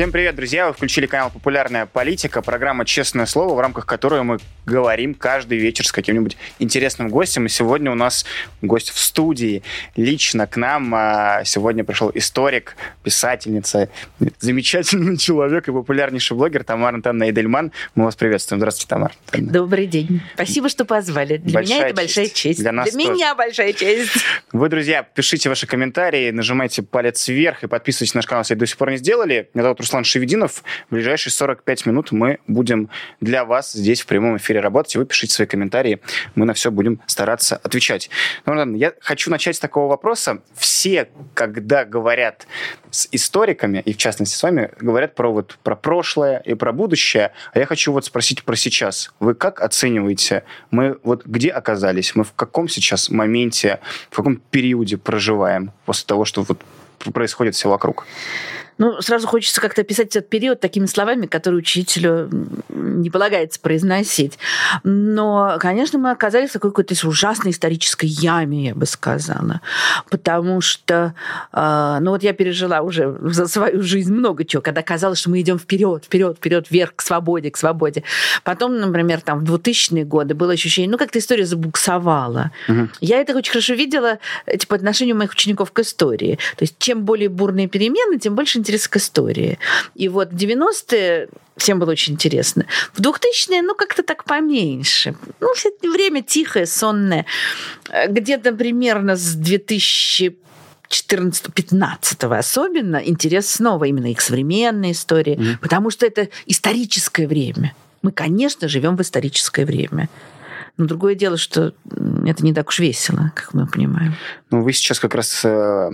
Всем привет, друзья! Вы включили канал «Популярная политика», программа «Честное слово», в рамках которой мы говорим каждый вечер с каким-нибудь интересным гостем. И сегодня у нас гость в студии. Лично к нам а, сегодня пришел историк, писательница, замечательный человек и популярнейший блогер Тамара Антонна Эдельман. Мы вас приветствуем. Здравствуйте, Тамара. Добрый день. Спасибо, что позвали. Для большая меня это большая честь. Для, нас Для тоже. меня большая честь. Вы, друзья, пишите ваши комментарии, нажимайте палец вверх и подписывайтесь на наш канал, если до сих пор не сделали. Меня зовут Руслан Шевединов. В ближайшие 45 минут мы будем для вас здесь в прямом эфире работать, вы пишите свои комментарии. Мы на все будем стараться отвечать. Ну, я хочу начать с такого вопроса. Все, когда говорят с историками, и в частности с вами, говорят про, вот, про прошлое и про будущее, а я хочу вот спросить про сейчас. Вы как оцениваете, мы вот где оказались, мы в каком сейчас моменте, в каком периоде проживаем после того, что вот происходит все вокруг? Ну, сразу хочется как-то описать этот период такими словами, которые учителю не полагается произносить. Но, конечно, мы оказались в такой какой-то ужасной исторической яме, я бы сказала. Потому что, э, ну вот я пережила уже за свою жизнь много чего, когда казалось, что мы идем вперед, вперед, вперед, вверх, к свободе, к свободе. Потом, например, там в 2000-е годы было ощущение, ну, как-то история забуксовала. Угу. Я это очень хорошо видела, типа, отношению моих учеников к истории. То есть, чем более бурные перемены, тем больше интерес к истории. И вот в 90-е всем было очень интересно. В 2000-е, ну, как-то так поменьше. Ну, все время тихое, сонное. Где-то примерно с 2000 14-15 особенно интерес снова именно к современной истории, mm-hmm. потому что это историческое время. Мы, конечно, живем в историческое время. Но другое дело, что это не так уж весело, как мы понимаем. Ну, вы сейчас как раз э,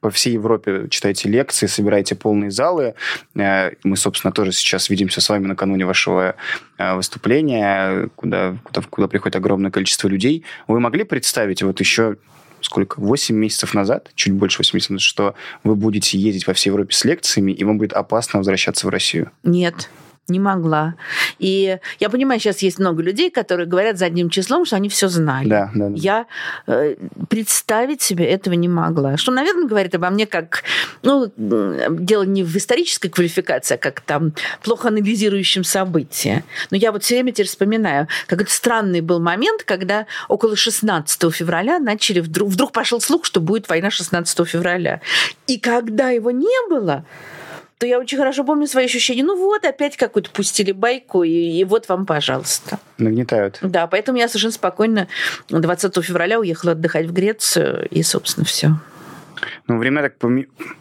по всей Европе читаете лекции, собираете полные залы. Э, мы, собственно, тоже сейчас видимся с вами накануне вашего э, выступления, куда, куда, куда приходит огромное количество людей. Вы могли представить вот еще сколько, 8 месяцев назад, чуть больше 8 месяцев назад, что вы будете ездить по всей Европе с лекциями, и вам будет опасно возвращаться в Россию? Нет не могла. И я понимаю, сейчас есть много людей, которые говорят задним числом, что они все знали. Да, да, да. Я э, представить себе этого не могла. Что, наверное, говорит обо мне как, ну, дело не в исторической квалификации, а как там плохо анализирующем события. Но я вот все время теперь вспоминаю, как это странный был момент, когда около 16 февраля начали вдруг, вдруг пошел слух, что будет война 16 февраля. И когда его не было, то я очень хорошо помню свои ощущения. Ну вот, опять какую-то пустили байку, и, и вот вам, пожалуйста. Нагнетают. Да, поэтому я совершенно спокойно 20 февраля уехала отдыхать в Грецию, и, собственно, все. Ну, время так...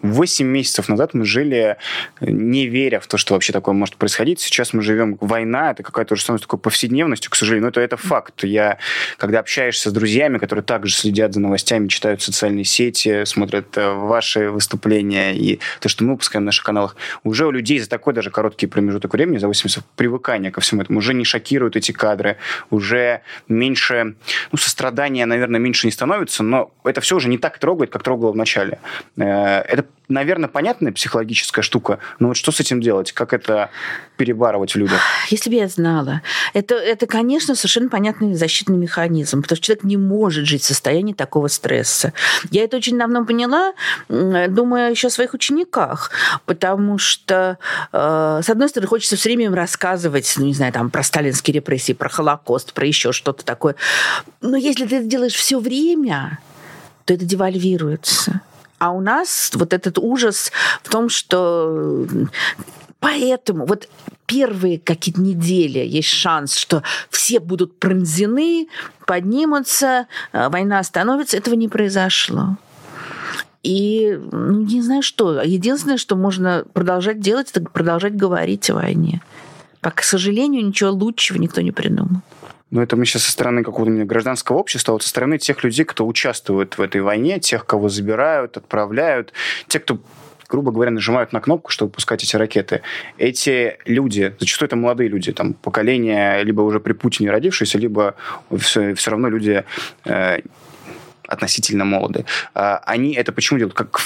8 месяцев назад мы жили, не веря в то, что вообще такое может происходить. Сейчас мы живем... Война — это какая-то уже становится такой повседневностью, к сожалению. Но это, это факт. Я, когда общаешься с друзьями, которые также следят за новостями, читают социальные сети, смотрят э, ваши выступления и то, что мы выпускаем на наших каналах, уже у людей за такой даже короткий промежуток времени, за 8 месяцев, привыкания ко всему этому, уже не шокируют эти кадры, уже меньше... Ну, сострадания, наверное, меньше не становится, но это все уже не так трогает, как трогало в. Э, это, наверное, понятная психологическая штука, но вот что с этим делать? Как это перебарывать в людях? Если бы я знала. Это, это, конечно, совершенно понятный защитный механизм, потому что человек не может жить в состоянии такого стресса. Я это очень давно поняла, думая еще о своих учениках, потому что, э, с одной стороны, хочется все время им рассказывать, ну, не знаю, там, про сталинские репрессии, про Холокост, про еще что-то такое. Но если ты это делаешь все время, то это девальвируется. А у нас вот этот ужас в том, что поэтому вот первые какие-то недели есть шанс, что все будут пронзены, поднимутся, э, война остановится. Этого не произошло. И ну, не знаю что. Единственное, что можно продолжать делать, это продолжать говорить о войне. По, к сожалению, ничего лучшего никто не придумал. Но это мы сейчас со стороны какого-то гражданского общества, а вот со стороны тех людей, кто участвует в этой войне, тех, кого забирают, отправляют, те, кто грубо говоря, нажимают на кнопку, чтобы пускать эти ракеты. Эти люди, зачастую это молодые люди, там, поколение либо уже при Путине родившиеся, либо все, все равно люди э, относительно молодые. Э, они это почему делают? Как,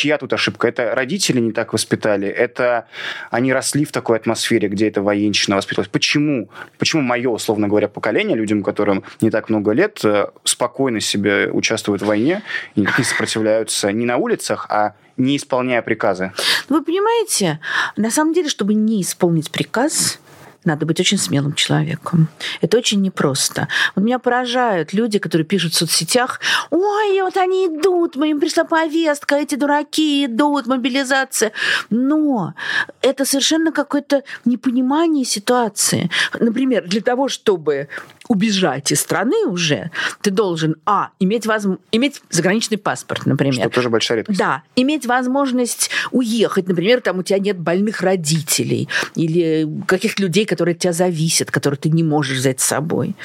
чья тут ошибка? Это родители не так воспитали? Это они росли в такой атмосфере, где эта военщина воспитывалась? Почему? Почему мое, условно говоря, поколение, людям, которым не так много лет, э, спокойно себе участвуют в войне и не сопротивляются не на улицах, а не исполняя приказы? Вы понимаете, на самом деле, чтобы не исполнить приказ, надо быть очень смелым человеком. Это очень непросто. Вот меня поражают люди, которые пишут в соцсетях, ой, вот они идут, им пришла повестка, эти дураки идут, мобилизация. Но это совершенно какое-то непонимание ситуации. Например, для того, чтобы убежать из страны уже, ты должен, а, иметь, возм... иметь заграничный паспорт, например. Что тоже большая редкость. Да, иметь возможность уехать, например, там у тебя нет больных родителей или каких-то людей, которые от тебя зависят, которые ты не можешь взять с собой.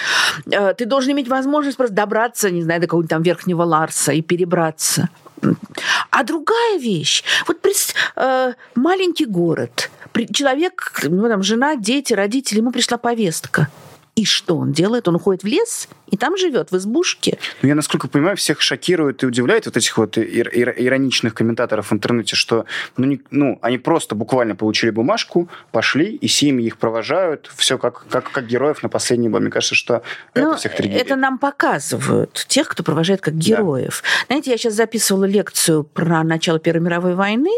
Э, ты должен иметь возможность просто добраться, не знаю, до какого-нибудь там Верхнего Ларса и перебраться. А другая вещь, вот э, маленький город, человек, ну там жена, дети, родители, ему пришла повестка – и что он делает? Он уходит в лес и там живет, в избушке. Ну, я, насколько понимаю, всех шокирует и удивляет вот этих вот ир- ир- ироничных комментаторов в интернете, что ну, не, ну, они просто буквально получили бумажку, пошли, и семьи их провожают, все как, как, как героев на последней бомбе. Мне кажется, что ну, это всех триггерит. Это нам показывают, тех, кто провожает как героев. Да. Знаете, я сейчас записывала лекцию про начало Первой мировой войны,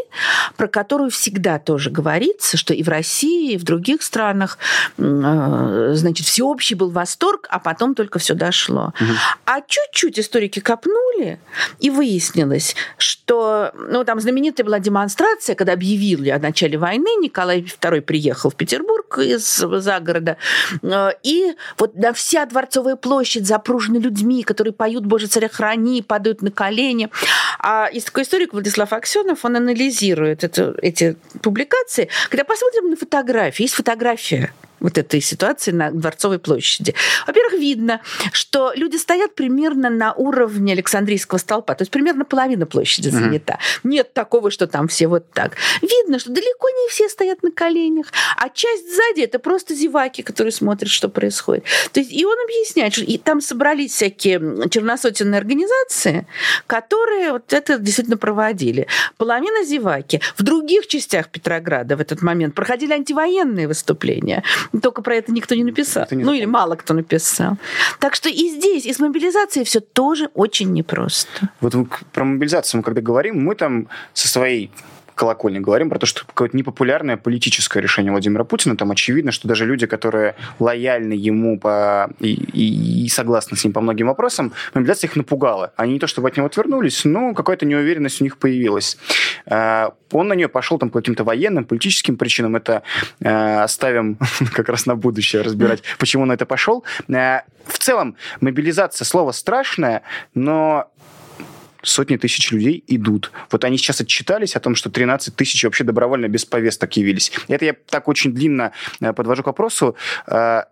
про которую всегда тоже говорится, что и в России, и в других странах, э, значит, все всеобщий был восторг, а потом только все дошло. Угу. А чуть-чуть историки копнули, и выяснилось, что ну, там знаменитая была демонстрация, когда объявили о начале войны, Николай II приехал в Петербург из загорода, э, и вот да, вся Дворцовая площадь запружена людьми, которые поют «Боже, царя храни», падают на колени. А есть такой историк Владислав Аксенов, он анализирует это, эти публикации. Когда посмотрим на фотографии, есть фотография вот этой ситуации на Дворцовой площади. Во-первых, видно, что люди стоят примерно на уровне Александрийского столпа, то есть примерно половина площади занята. Mm-hmm. Нет такого, что там все вот так. Видно, что далеко не все стоят на коленях, а часть сзади это просто зеваки, которые смотрят, что происходит. То есть, и он объясняет, что и там собрались всякие черносотенные организации, которые вот это действительно проводили. Половина зеваки. В других частях Петрограда в этот момент проходили антивоенные выступления. Только про это никто не написал. Не ну или мало кто написал. Так что и здесь, и с мобилизацией все тоже очень непросто. Вот про мобилизацию мы когда говорим, мы там со своей колокольни говорим про то, что какое-то непопулярное политическое решение Владимира Путина. Там очевидно, что даже люди, которые лояльны ему по... и, и, и согласны с ним по многим вопросам, мобилизация их напугала. Они не то чтобы от него отвернулись, но какая-то неуверенность у них появилась. А, он на нее пошел там по каким-то военным, политическим причинам. Это э, оставим как раз на будущее разбирать, почему он на это пошел. Э, в целом, мобилизация слово страшное, но сотни тысяч людей идут. Вот они сейчас отчитались о том, что 13 тысяч вообще добровольно без повесток явились. Это я так очень длинно э, подвожу к вопросу. Э,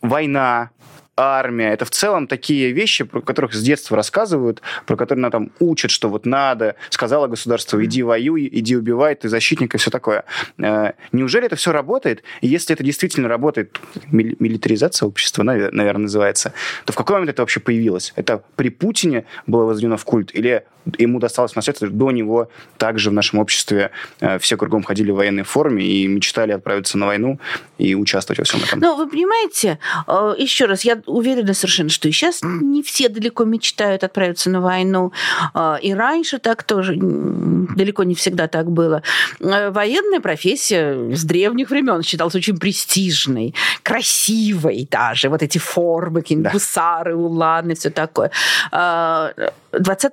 война, армия. Это в целом такие вещи, про которых с детства рассказывают, про которые нам там учат, что вот надо, сказала государство, иди воюй, иди убивай, ты защитник и все такое. Э, неужели это все работает? И если это действительно работает, милитаризация общества, наверное, называется, то в какой момент это вообще появилось? Это при Путине было возведено в культ? Или ему досталось наследство до него также в нашем обществе э, все кругом ходили в военной форме и мечтали отправиться на войну и участвовать во всем этом? Ну, вы понимаете, э, еще раз, я уверена совершенно, что и сейчас не все далеко мечтают отправиться на войну. А, и раньше так тоже далеко не всегда так было. А, военная профессия с древних времен считалась очень престижной, красивой даже. Вот эти формы, какие-нибудь да. гусары, уланы, все такое. 20 а,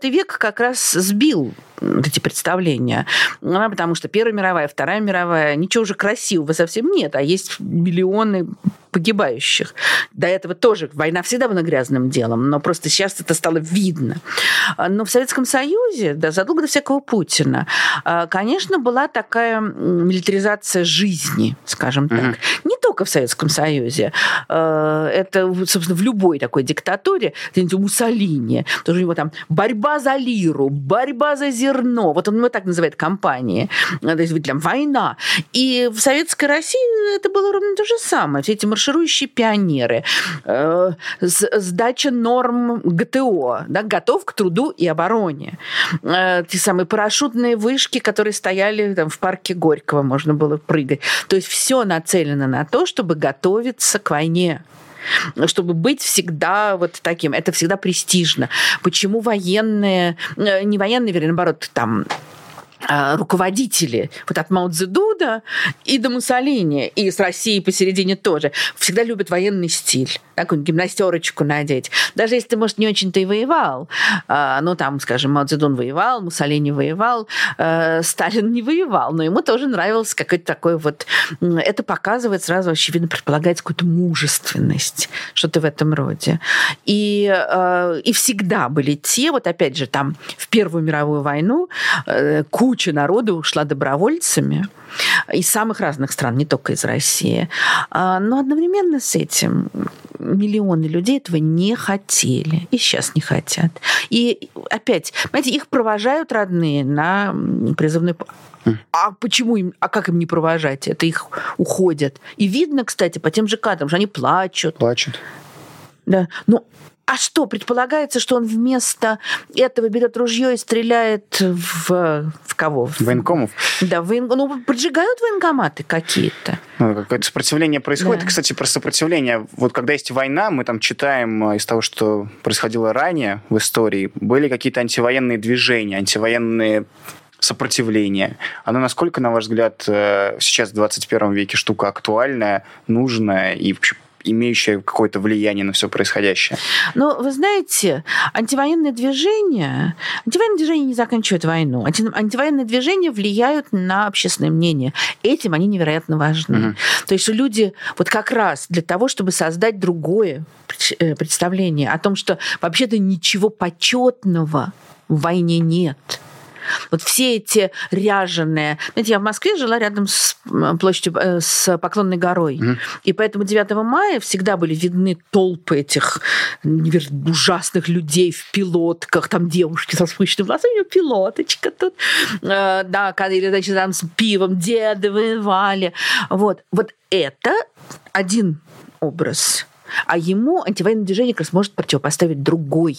век как раз сбил эти представления. Ну, потому что Первая мировая, Вторая мировая, ничего уже красивого совсем нет, а есть миллионы погибающих. До этого тоже война всегда была грязным делом, но просто сейчас это стало видно. Но в Советском Союзе, да, задолго до всякого Путина, а, конечно, была такая милитаризация жизни, скажем так. Uh-huh. Не только в Советском Союзе. Э, это, собственно, в любой такой диктатуре, у Муссолини, тоже у него там борьба за лиру, борьба за зерно, вот он его так называет компании, то есть там война. И в Советской России это было ровно то же самое. Все эти марширующие пионеры, э, сдача норм ГТО, да, готов к труду и обороне. Э, те самые парашютные вышки, которые стояли там, в парке Горького, можно было прыгать. То есть все нацелено на то, чтобы готовиться к войне чтобы быть всегда вот таким. Это всегда престижно. Почему военные, э, не военные, вернее, наоборот, там руководители вот от Мао Цзэдуда и до Муссолини, и с Россией посередине тоже, всегда любят военный стиль, такую гимнастерочку надеть. Даже если ты, может, не очень-то и воевал, а, ну, там, скажем, Мао Цзэдун воевал, Муссолини воевал, а, Сталин не воевал, но ему тоже нравилось какой-то такой вот... Это показывает сразу, очевидно, предполагает какую-то мужественность, что-то в этом роде. И, и всегда были те, вот опять же, там, в Первую мировую войну э, куча народу ушла добровольцами из самых разных стран, не только из России. А, но одновременно с этим миллионы людей этого не хотели и сейчас не хотят. И опять, понимаете, их провожают родные на призывной а почему им, а как им не провожать? Это их уходят. И видно, кстати, по тем же кадрам, что они плачут. Плачут. Да. Ну, а что, предполагается, что он вместо этого берет ружье и стреляет в, в кого? В военкомов. Да, воен... ну, поджигают военкоматы какие-то. Ну, какое-то сопротивление происходит. Да. Кстати, про сопротивление. Вот когда есть война, мы там читаем э, из того, что происходило ранее в истории, были какие-то антивоенные движения, антивоенные сопротивления. Оно насколько, на ваш взгляд, э, сейчас в 21 веке штука актуальная, нужная и вообще имеющая какое-то влияние на все происходящее. Но вы знаете, антивоенные движения, антивоенные движения не заканчивают войну. Анти, антивоенные движения влияют на общественное мнение. Этим они невероятно важны. Угу. То есть люди вот как раз для того, чтобы создать другое э, представление о том, что вообще-то ничего почетного в войне нет вот все эти ряженые... Знаете, я в Москве жила рядом с площадью, э, с Поклонной горой. Mm. И поэтому 9 мая всегда были видны толпы этих ужасных людей в пилотках, там девушки со спущенными волосами, пилоточка тут. Э, да, или, значит, там с пивом деды воевали. Вот. Вот это один образ. А ему антивоенное движение как раз может противопоставить другой.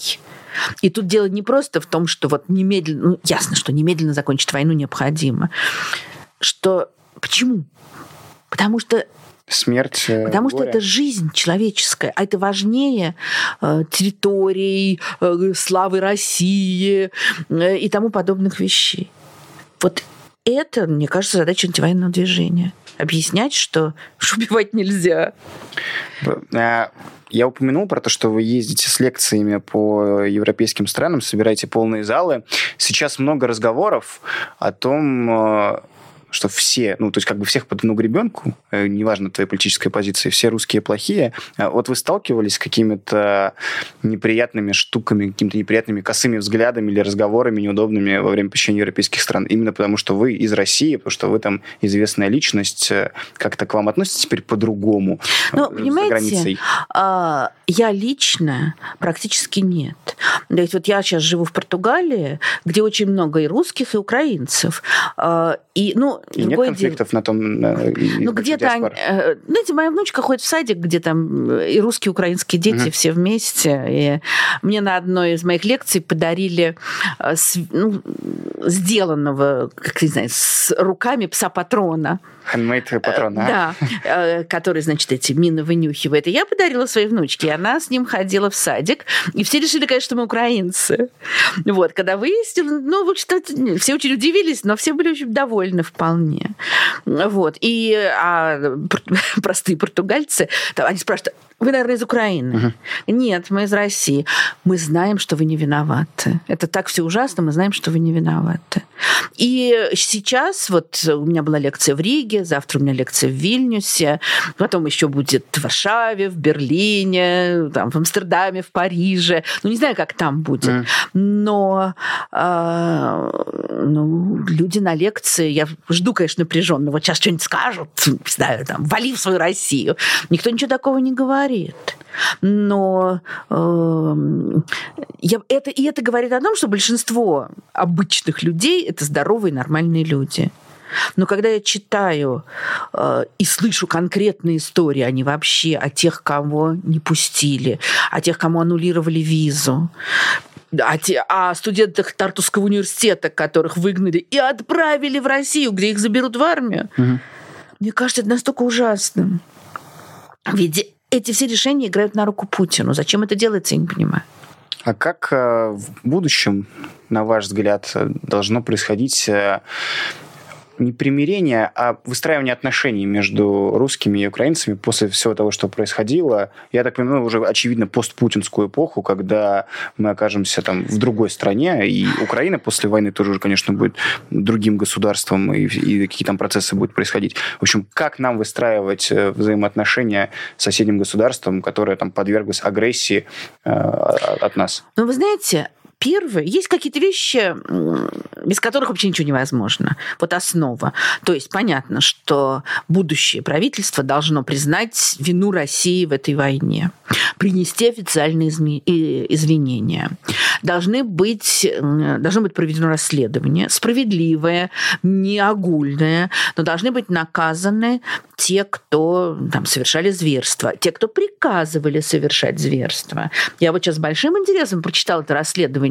И тут дело не просто в том, что вот немедленно, ну, ясно, что немедленно закончить войну необходимо. Что почему? Потому что смерть. Э, Потому горе. что это жизнь человеческая, а это важнее э, территорий, э, славы России э, и тому подобных вещей. Вот это, мне кажется, задача антивоенного движения. Объяснять, что, убивать нельзя. Э, я упомянул про то, что вы ездите с лекциями по европейским странам, собираете полные залы. Сейчас много разговоров о том, э, что все, ну, то есть как бы всех под одну гребенку, э, неважно твоей политической позиции, все русские плохие. А вот вы сталкивались с какими-то неприятными штуками, какими-то неприятными косыми взглядами или разговорами неудобными во время посещения европейских стран? Именно потому, что вы из России, потому что вы там известная личность, э, как-то к вам относятся теперь по-другому ну, э, понимаете, границей? А, я лично практически нет. То есть вот я сейчас живу в Португалии, где очень много и русских, и украинцев. А, и, ну, и нет конфликтов дело. на том... На, ну, где-то... Э, знаете, моя внучка ходит в садик, где там э, и русские, и украинские дети угу. все вместе. И мне на одной из моих лекций подарили э, ну, сделанного, как не знаю, с руками пса-патрона. Handmade патрон, да? Да, который, значит, эти мины вынюхивает. И я подарила своей внучке, и она с ним ходила в садик. И все решили, конечно, что мы украинцы. Вот, когда выяснили, ну, в общем все очень удивились, но все были очень довольны вполне. Вот. И а, простые португальцы, там, они спрашивают, вы, наверное, из Украины. Угу. Нет, мы из России. Мы знаем, что вы не виноваты. Это так все ужасно, мы знаем, что вы не виноваты. И сейчас вот у меня была лекция в Риге, завтра у меня лекция в Вильнюсе, потом еще будет в Варшаве, в Берлине, там, в Амстердаме, в Париже. Ну, не знаю, как там будет. Mm. Но э, ну, люди на лекции, я жду, конечно, напряженно. Вот сейчас что-нибудь скажут, не знаю, там, вали в свою Россию. Никто ничего такого не говорит. Но э, я, это, и это говорит о том, что большинство обычных людей это здоровые, нормальные люди. Но когда я читаю э, и слышу конкретные истории, они вообще о тех, кого не пустили, о тех, кому аннулировали визу, о, те, о студентах Тартусского университета, которых выгнали и отправили в Россию, где их заберут в армию, угу. мне кажется, это настолько ужасным. Ведь эти все решения играют на руку Путину. Зачем это делается, я не понимаю. А как э, в будущем, на ваш взгляд, должно происходить э, не примирение, а выстраивание отношений между русскими и украинцами после всего того, что происходило. Я так понимаю, уже очевидно постпутинскую эпоху, когда мы окажемся там в другой стране, и Украина после войны тоже конечно, будет другим государством, и, и какие там процессы будут происходить. В общем, как нам выстраивать э, взаимоотношения с соседним государством, которое там подверглось агрессии э, от нас? Ну, вы знаете, Первое, есть какие-то вещи, без которых вообще ничего невозможно. Вот основа. То есть понятно, что будущее правительство должно признать вину России в этой войне, принести официальные извинения. Должны быть, должно быть проведено расследование, справедливое, не огульное, но должны быть наказаны те, кто там, совершали зверство, те, кто приказывали совершать зверство. Я вот сейчас с большим интересом прочитала это расследование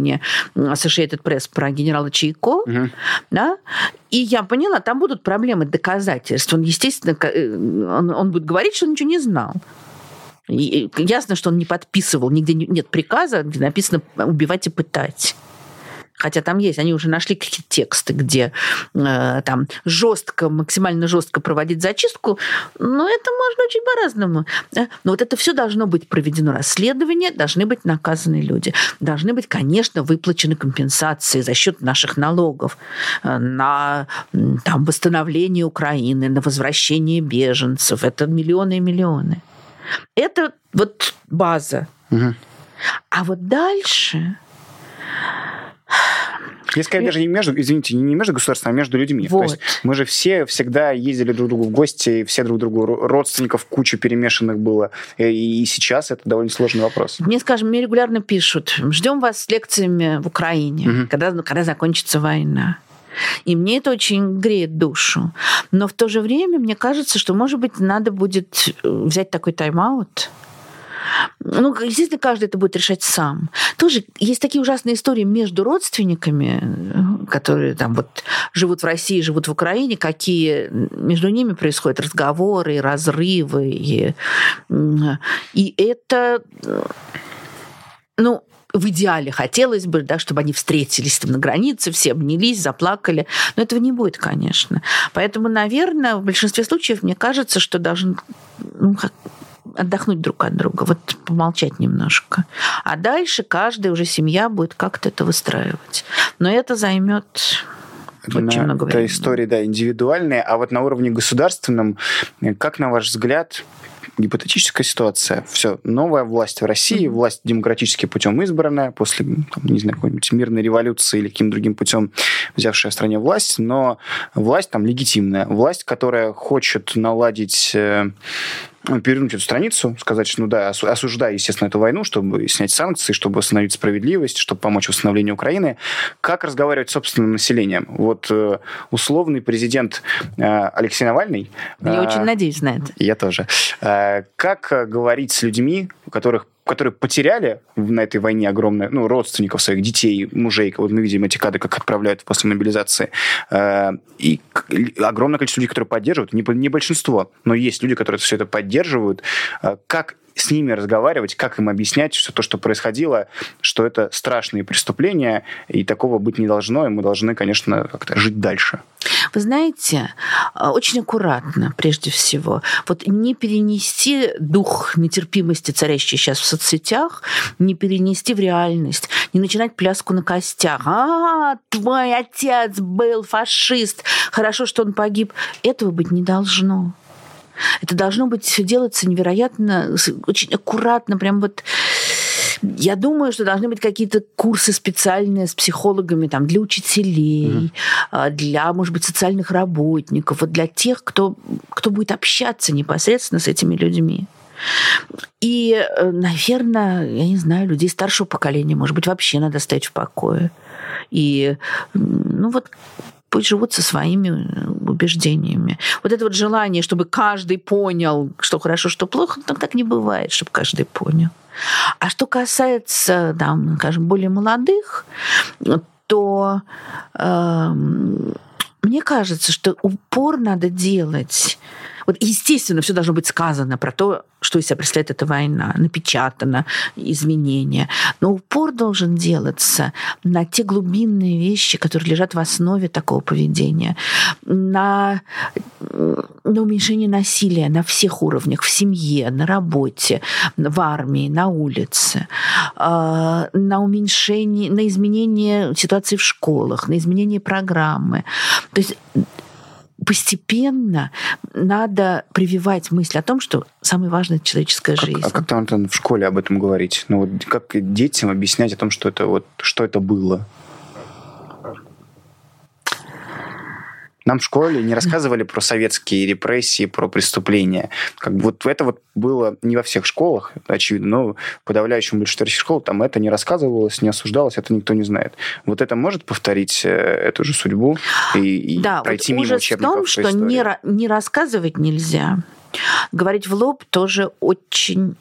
Associated Press про генерала Чайко, угу. да, и я поняла, там будут проблемы доказательств. Он, естественно, э, он, он будет говорить, что он ничего не знал. И ясно, что он не подписывал, нигде нет приказа, где написано убивать и пытать. Хотя там есть, они уже нашли какие-то тексты, где э, там жестко, максимально жестко проводить зачистку, но это можно очень по-разному. Но вот это все должно быть проведено расследование, должны быть наказаны люди, должны быть, конечно, выплачены компенсации за счет наших налогов э, на там, восстановление Украины, на возвращение беженцев. Это миллионы и миллионы. Это вот база. Угу. А вот дальше я скорее даже не между, извините, не между государством, а между людьми. Вот. То есть мы же все всегда ездили друг к другу в гости, все друг другу родственников куча перемешанных было. И сейчас это довольно сложный вопрос. Мне, скажем, мне регулярно пишут, ждем вас с лекциями в Украине, угу. когда, когда закончится война. И мне это очень греет душу. Но в то же время мне кажется, что, может быть, надо будет взять такой тайм-аут, ну, естественно, каждый это будет решать сам. Тоже есть такие ужасные истории между родственниками, которые там вот живут в России, живут в Украине, какие между ними происходят разговоры, разрывы. И, и это, ну, в идеале хотелось бы, да, чтобы они встретились там на границе, все обнялись, заплакали. Но этого не будет, конечно. Поэтому, наверное, в большинстве случаев мне кажется, что должен ну, отдохнуть друг от друга, вот помолчать немножко. А дальше каждая уже семья будет как-то это выстраивать. Но это займет очень на, много времени. Это истории, да, индивидуальные. А вот на уровне государственном, как, на ваш взгляд, гипотетическая ситуация. Все, новая власть в России, власть демократически путем избранная, после, там, не знаю, какой-нибудь мирной революции или каким другим путем взявшая в стране власть, но власть там легитимная. Власть, которая хочет наладить э, перевернуть эту страницу, сказать, что, ну да, осуждая, естественно, эту войну, чтобы снять санкции, чтобы восстановить справедливость, чтобы помочь восстановлению Украины. Как разговаривать с собственным населением? Вот э, условный президент э, Алексей Навальный... Я э, очень надеюсь на это. Я тоже. Э, как говорить с людьми, у которых которые потеряли на этой войне огромное, ну, родственников своих детей, мужей, вот мы видим эти кадры, как отправляют после мобилизации, э, и огромное количество людей, которые поддерживают, не, не большинство, но есть люди, которые все это поддерживают. Э, как с ними разговаривать, как им объяснять, что то, что происходило, что это страшные преступления, и такого быть не должно, и мы должны, конечно, как-то жить дальше. Вы знаете, а, очень аккуратно, прежде всего, вот не перенести дух нетерпимости, царящий сейчас в соцсетях, не перенести в реальность, не начинать пляску на костях. А, твой отец был фашист, хорошо, что он погиб. Этого быть не должно. Это должно быть все делаться невероятно, очень аккуратно, прям вот я думаю, что должны быть какие-то курсы специальные с психологами там, для учителей, mm-hmm. для, может быть, социальных работников, вот для тех, кто, кто будет общаться непосредственно с этими людьми. И, э, наверное, я не знаю, людей старшего поколения, может быть, вообще надо оставить в покое. И, ну вот, пусть живут со своими э, убеждениями. Вот это вот желание, чтобы каждый понял, что хорошо, что плохо, так, так не бывает, чтобы каждый понял. А что касается, там, скажем, более молодых, то э, мне кажется, что упор надо делать вот, естественно, все должно быть сказано про то, что из себя представляет эта война, напечатано, изменения. Но упор должен делаться на те глубинные вещи, которые лежат в основе такого поведения, на, на уменьшение насилия на всех уровнях, в семье, на работе, в армии, на улице, а, на уменьшение, на изменение ситуации в школах, на изменение программы. То есть постепенно надо прививать мысль о том, что самое важное это человеческая как, жизнь. А как там в школе об этом говорить? Ну вот как детям объяснять о том, что это вот что это было? Нам в школе не рассказывали про советские репрессии, про преступления. Как бы вот это вот было не во всех школах, очевидно, но в подавляющем большинстве школ там это не рассказывалось, не осуждалось, это никто не знает. Вот это может повторить э, эту же судьбу и, и да, пройти вот мимо учебников в том, что не, не рассказывать нельзя. Говорить в лоб тоже очень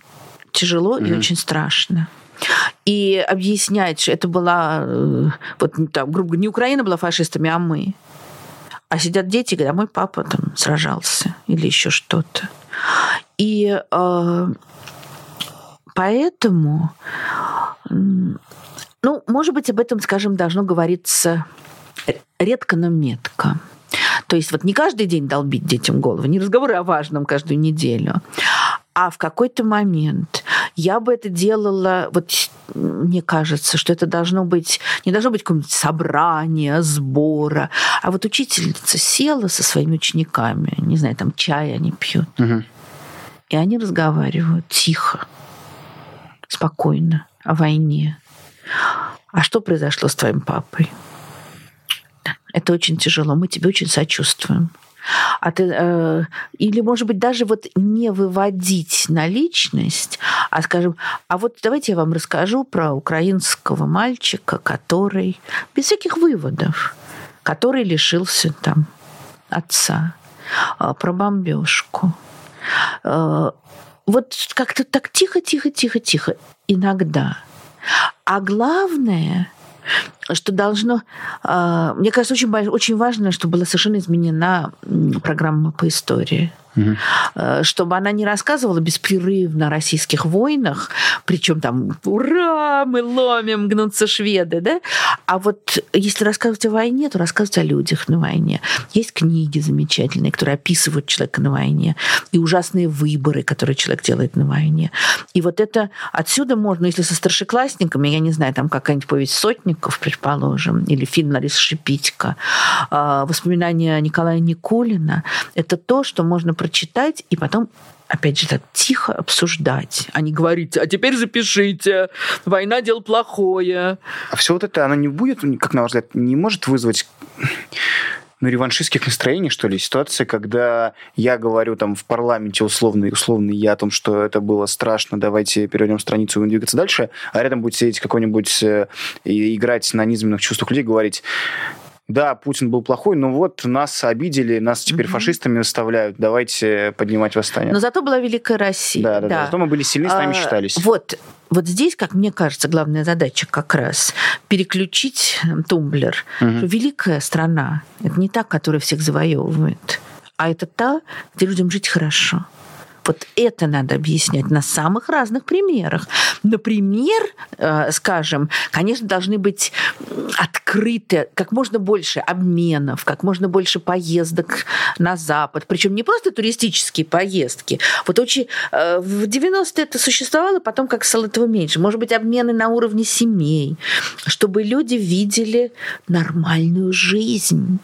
тяжело mm-hmm. и очень страшно и объяснять, что это была, э, вот там, грубо говоря, не Украина была фашистами, а мы. А сидят дети, когда мой папа там сражался или еще что-то. И э, поэтому, ну, может быть, об этом, скажем, должно говориться редко, но метко. То есть вот не каждый день долбить детям голову, не разговоры о важном каждую неделю, а в какой-то момент я бы это делала, вот мне кажется, что это должно быть, не должно быть какое-нибудь собрание, сбора, а вот учительница села со своими учениками, не знаю, там чай они пьют, угу. и они разговаривают тихо, спокойно о войне. А что произошло с твоим папой? Это очень тяжело, мы тебе очень сочувствуем. А ты, э, или, может быть, даже вот не выводить на личность, а скажем, а вот давайте я вам расскажу про украинского мальчика, который без всяких выводов, который лишился там отца, э, про бомбежку. Э, вот как-то так тихо, тихо, тихо, тихо иногда. А главное – что должно... А, мне кажется, очень, очень важно, чтобы была совершенно изменена программа по истории угу. чтобы она не рассказывала беспрерывно о российских войнах, причем там ура, мы ломим, гнутся шведы, да? А вот если рассказывать о войне, то рассказывать о людях на войне. Есть книги замечательные, которые описывают человека на войне, и ужасные выборы, которые человек делает на войне. И вот это отсюда можно, если со старшеклассниками, я не знаю, там какая-нибудь повесть Сотников, предположим, или фильм Лариса Шипитько, а, воспоминания Николая Никулина, это то, что можно прочитать и потом опять же, так тихо обсуждать, а не говорить, а теперь запишите, война – дело плохое. А все вот это, оно не будет, как на ваш взгляд, не может вызвать ну, реваншистских настроений, что ли, ситуация, когда я говорю там в парламенте условно, условно я о том, что это было страшно, давайте перейдем страницу и двигаться дальше, а рядом будет сидеть какой-нибудь э, и играть на низменных чувствах людей, говорить, да, Путин был плохой, но вот нас обидели, нас теперь mm-hmm. фашистами выставляют, давайте поднимать восстание. Но зато была Великая Россия. Да, да, да. Зато мы были сильны, с нами а, считались. Вот, вот здесь, как мне кажется, главная задача как раз переключить тумблер. Угу. Великая страна – это не та, которая всех завоевывает, а это та, где людям жить хорошо Вот это надо объяснять на самых разных примерах. Например, э, скажем, конечно, должны быть открыты как можно больше обменов, как можно больше поездок на Запад. Причем не просто туристические поездки. Вот очень э, в 90-е это существовало, потом как стало этого меньше. Может быть, обмены на уровне семей, чтобы люди видели нормальную жизнь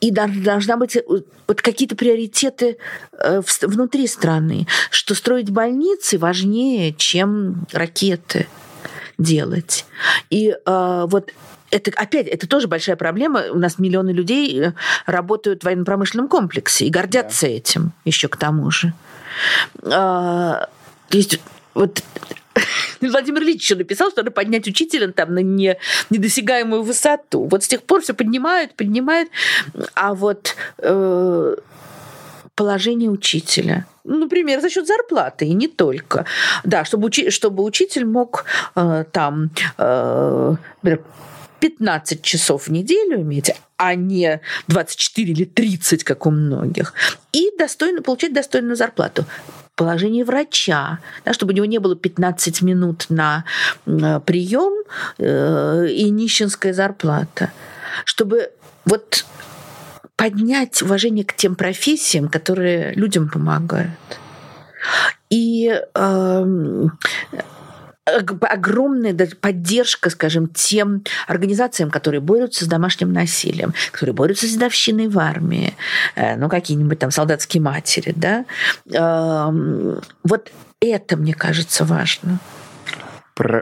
и должна быть э, вот какие-то приоритеты э, внутри страны, что строить больницы важнее, чем ракеты делать. И а, вот это опять, это тоже большая проблема. У нас миллионы людей э, работают в военно-промышленном комплексе и гордятся да. этим еще к тому же. А, то есть вот Владимир Ильич еще написал, что надо поднять учителя там на не, недосягаемую высоту. Вот с тех пор все поднимают, поднимают. А вот э, положение учителя. Ну, например, за счет зарплаты, и не только. Да, чтобы, учи, чтобы учитель мог э, там э, 15 часов в неделю иметь, а не 24 или 30, как у многих, и достойно, получать достойную зарплату положение врача, да, чтобы у него не было 15 минут на прием э, и нищенская зарплата, чтобы вот поднять уважение к тем профессиям, которые людям помогают. И э, огромная поддержка, скажем, тем организациям, которые борются с домашним насилием, которые борются с дедовщиной в армии, ну, какие-нибудь там солдатские матери, да. Вот это, мне кажется, важно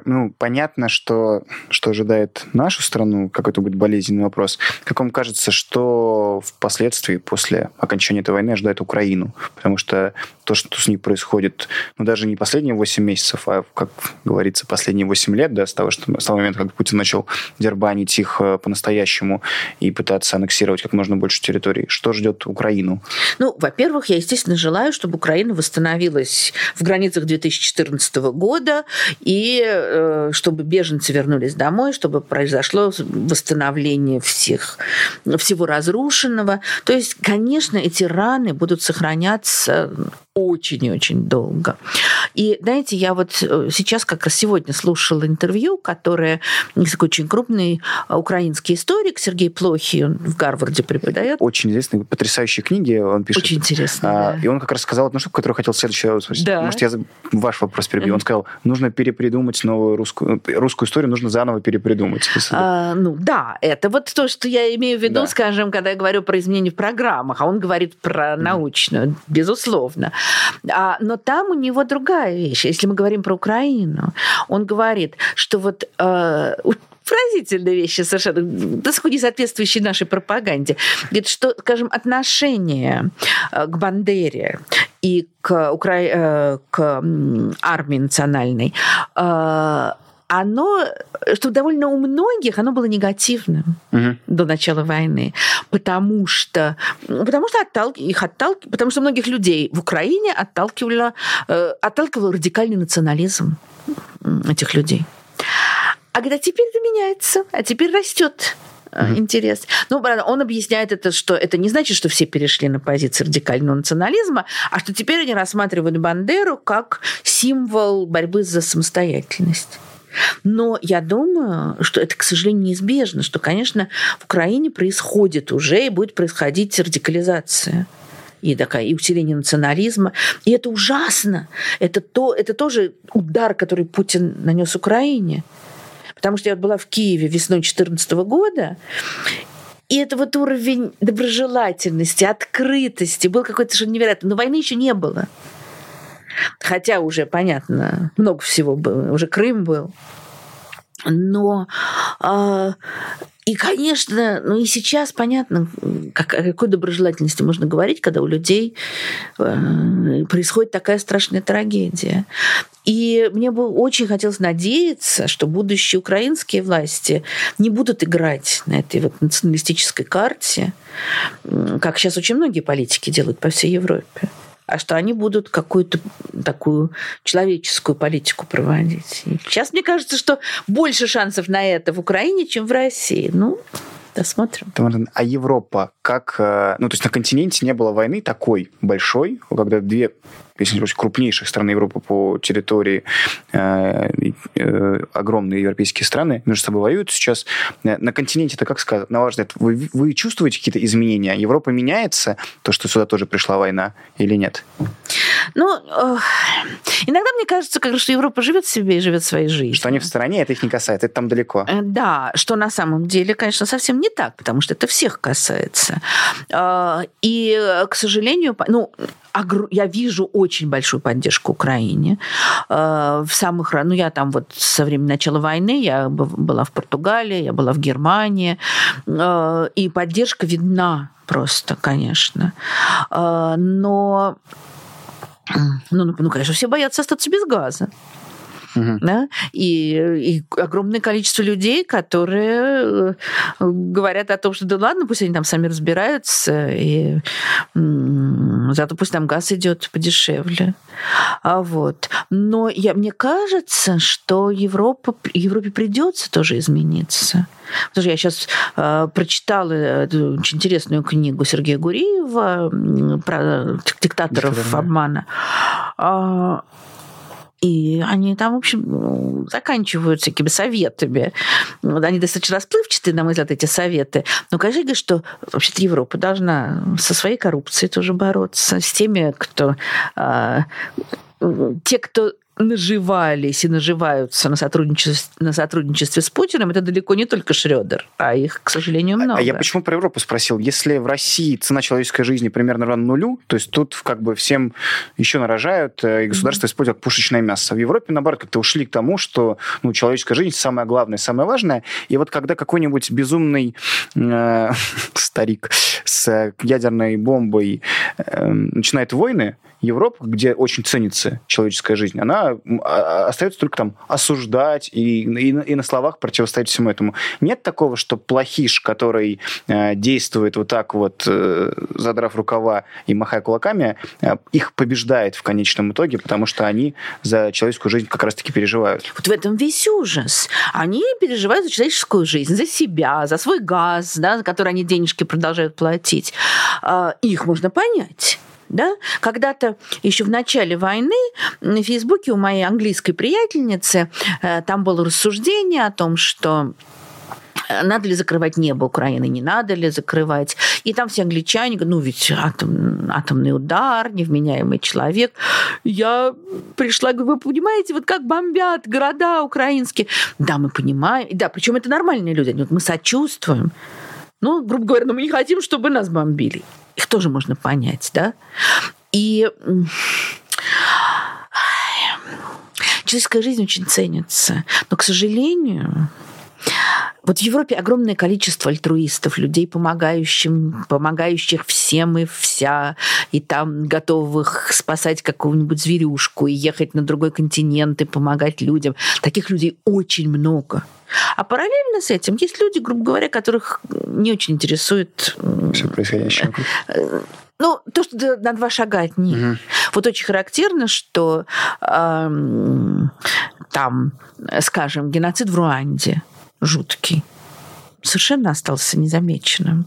ну, понятно, что, что ожидает нашу страну, какой-то будет болезненный вопрос. Как вам кажется, что впоследствии, после окончания этой войны, ожидает Украину? Потому что то, что с ней происходит, ну, даже не последние 8 месяцев, а, как говорится, последние 8 лет, да, с того, что, с того момента, как Путин начал дербанить их э, по-настоящему и пытаться аннексировать как можно больше территорий. Что ждет Украину? Ну, во-первых, я, естественно, желаю, чтобы Украина восстановилась в границах 2014 года и Э, чтобы беженцы вернулись домой, чтобы произошло восстановление всех, всего разрушенного. То есть, конечно, эти раны будут сохраняться очень и очень долго. И, знаете, я вот э, сейчас как раз сегодня слушала интервью, которое такой очень крупный э, украинский историк Сергей Плохий, он в Гарварде преподает. Очень известные, потрясающие книги он пишет. Очень интересно, а, да. И он как раз сказал одну штуку, которую хотел следующий раз спросить. Да. Может, я ваш вопрос перебью. Он сказал, нужно перепридумать новую русскую, русскую историю, нужно заново перепридумать. А, ну, да, это вот то, что я имею в виду, да. скажем, когда я говорю про изменения в программах, а он говорит про научную, безусловно. А, но там у него другая вещь. Если мы говорим про Украину, он говорит, что вот э, поразительные вещи совершенно, до сих не соответствующие нашей пропаганде. Говорит, что, скажем, отношение э, к Бандере и к, Укра... Э, к армии национальной э, оно, что довольно у многих, оно было негативным угу. до начала войны, потому что, потому что оттал, их отталкивали, потому что многих людей в Украине отталкивало, э, отталкивал радикальный национализм этих людей. А когда теперь это меняется, а теперь растет mm-hmm. интерес. Ну, он объясняет это, что это не значит, что все перешли на позиции радикального национализма, а что теперь они рассматривают Бандеру как символ борьбы за самостоятельность. Но я думаю, что это, к сожалению, неизбежно, что, конечно, в Украине происходит уже и будет происходить радикализация и такая и усиление национализма. И это ужасно. Это, то, это тоже удар, который Путин нанес Украине. Потому что я была в Киеве весной 2014 года, и это вот уровень доброжелательности, открытости был какой-то совершенно невероятный. Но войны еще не было. Хотя уже, понятно, много всего было. Уже Крым был. Но э, и, конечно, ну и сейчас понятно, как, о какой доброжелательности можно говорить, когда у людей э, происходит такая страшная трагедия. И мне бы очень хотелось надеяться, что будущие украинские власти не будут играть на этой вот националистической карте, как сейчас очень многие политики делают по всей Европе а что они будут какую-то такую человеческую политику проводить. И сейчас мне кажется, что больше шансов на это в Украине, чем в России. Ну, Посмотрим. А Европа, как... Э, ну, то есть на континенте не было войны такой большой, когда две если не ошибаюсь, крупнейших стран Европы по территории, э, э, огромные европейские страны между собой воюют. Сейчас э, на континенте это как сказать, на ваш взгляд, вы, вы чувствуете какие-то изменения? Европа меняется, то, что сюда тоже пришла война, или нет? Ну, э, иногда мне кажется, как, что Европа живет себе и живет своей жизнью. Что они в стороне, это их не касается, это там далеко. Э, да, что на самом деле, конечно, совсем не так, потому что это всех касается. Э, и, к сожалению, ну, я вижу очень большую поддержку Украине. В самых... Ну, я там вот со времени начала войны, я была в Португалии, я была в Германии, и поддержка видна просто, конечно. Но ну, ну, ну, конечно, все боятся остаться без газа. Угу. Да? И, и огромное количество людей, которые э, говорят о том, что да ладно, пусть они там сами разбираются, и зато пусть там газ идет подешевле. А вот. Но я, мне кажется, что Европа, Европе придется тоже измениться. Потому что я сейчас э, прочитала очень интересную книгу Сергея Гуриева про диктаторов обмана. А, и они там, в общем, заканчивают всякими советами. Вот они достаточно расплывчатые, на мой взгляд, эти советы. Но, говорят, что вообще-то Европа должна со своей коррупцией тоже бороться, с теми, кто... Э, те, кто наживались и наживаются на сотрудничестве, на сотрудничестве с Путиным, это далеко не только Шредер, а их, к сожалению, много. А я почему про Европу спросил? Если в России цена человеческой жизни примерно равна нулю, то есть тут как бы всем еще нарожают, э, и государство mm-hmm. использует пушечное мясо. В Европе, наоборот, как-то ушли к тому, что ну, человеческая жизнь самое главное, самое важное. И вот когда какой-нибудь безумный э, старик с ядерной бомбой э, начинает войны, Европа, где очень ценится человеческая жизнь, она а, остается только там осуждать и, и, и на словах противостоять всему этому. Нет такого, что плохиш, который э, действует вот так вот, э, задрав рукава и махая кулаками, э, их побеждает в конечном итоге, потому что они за человеческую жизнь как раз-таки переживают. Вот в этом весь ужас. Они переживают за человеческую жизнь, за себя, за свой газ, да, за который они денежки продолжают платить. Э, их можно понять. Да? Когда-то еще в начале войны на Фейсбуке у моей английской приятельницы э, там было рассуждение о том, что э, надо ли закрывать небо Украины, не надо ли закрывать. И там все англичане говорят, ну ведь атом, атомный удар, невменяемый человек. Я пришла, говорю, вы понимаете, вот как бомбят города украинские. Да, мы понимаем. Да, причем это нормальные люди. Вот мы сочувствуем. Ну, грубо говоря, но мы не хотим, чтобы нас бомбили. Их тоже можно понять, да? И человеческая жизнь очень ценится. Но, к сожалению, вот в Европе огромное количество альтруистов, людей, помогающим, помогающих всем и вся, и там готовых спасать какую-нибудь зверюшку и ехать на другой континент и помогать людям. Таких людей очень много. А параллельно с этим есть люди, грубо говоря, которых не очень интересует... Все происходящее. Э, ну, то, что на два шага от них. Угу. Вот очень характерно, что э, там, скажем, геноцид в Руанде – жуткий. Совершенно остался незамеченным.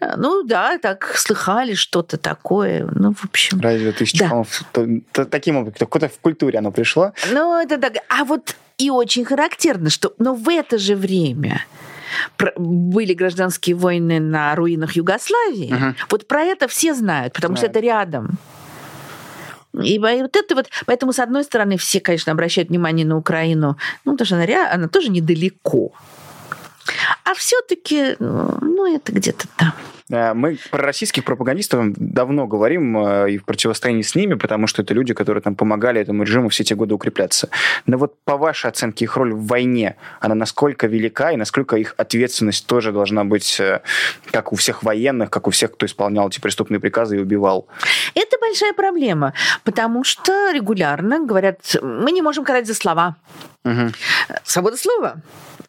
Э, ну да, так слыхали что-то такое. Ну, в общем. Разве тысяча да. то, таким образом, какой-то в культуре оно пришло? Ну, это так. А вот и очень характерно, что но в это же время были гражданские войны на руинах Югославии. Угу. Вот про это все знают, потому знают. что это рядом. И вот это вот, поэтому, с одной стороны, все, конечно, обращают внимание на Украину, ну, потому что она, она тоже недалеко. А все-таки, ну, это где-то там. Э, мы про российских пропагандистов давно говорим э, и в противостоянии с ними, потому что это люди, которые там помогали этому режиму все эти годы укрепляться. Но вот по вашей оценке их роль в войне, она насколько велика и насколько их ответственность тоже должна быть, э, как у всех военных, как у всех, кто исполнял эти преступные приказы и убивал? Это большая проблема, потому что регулярно говорят, мы не можем карать за слова. Угу. Свобода слова.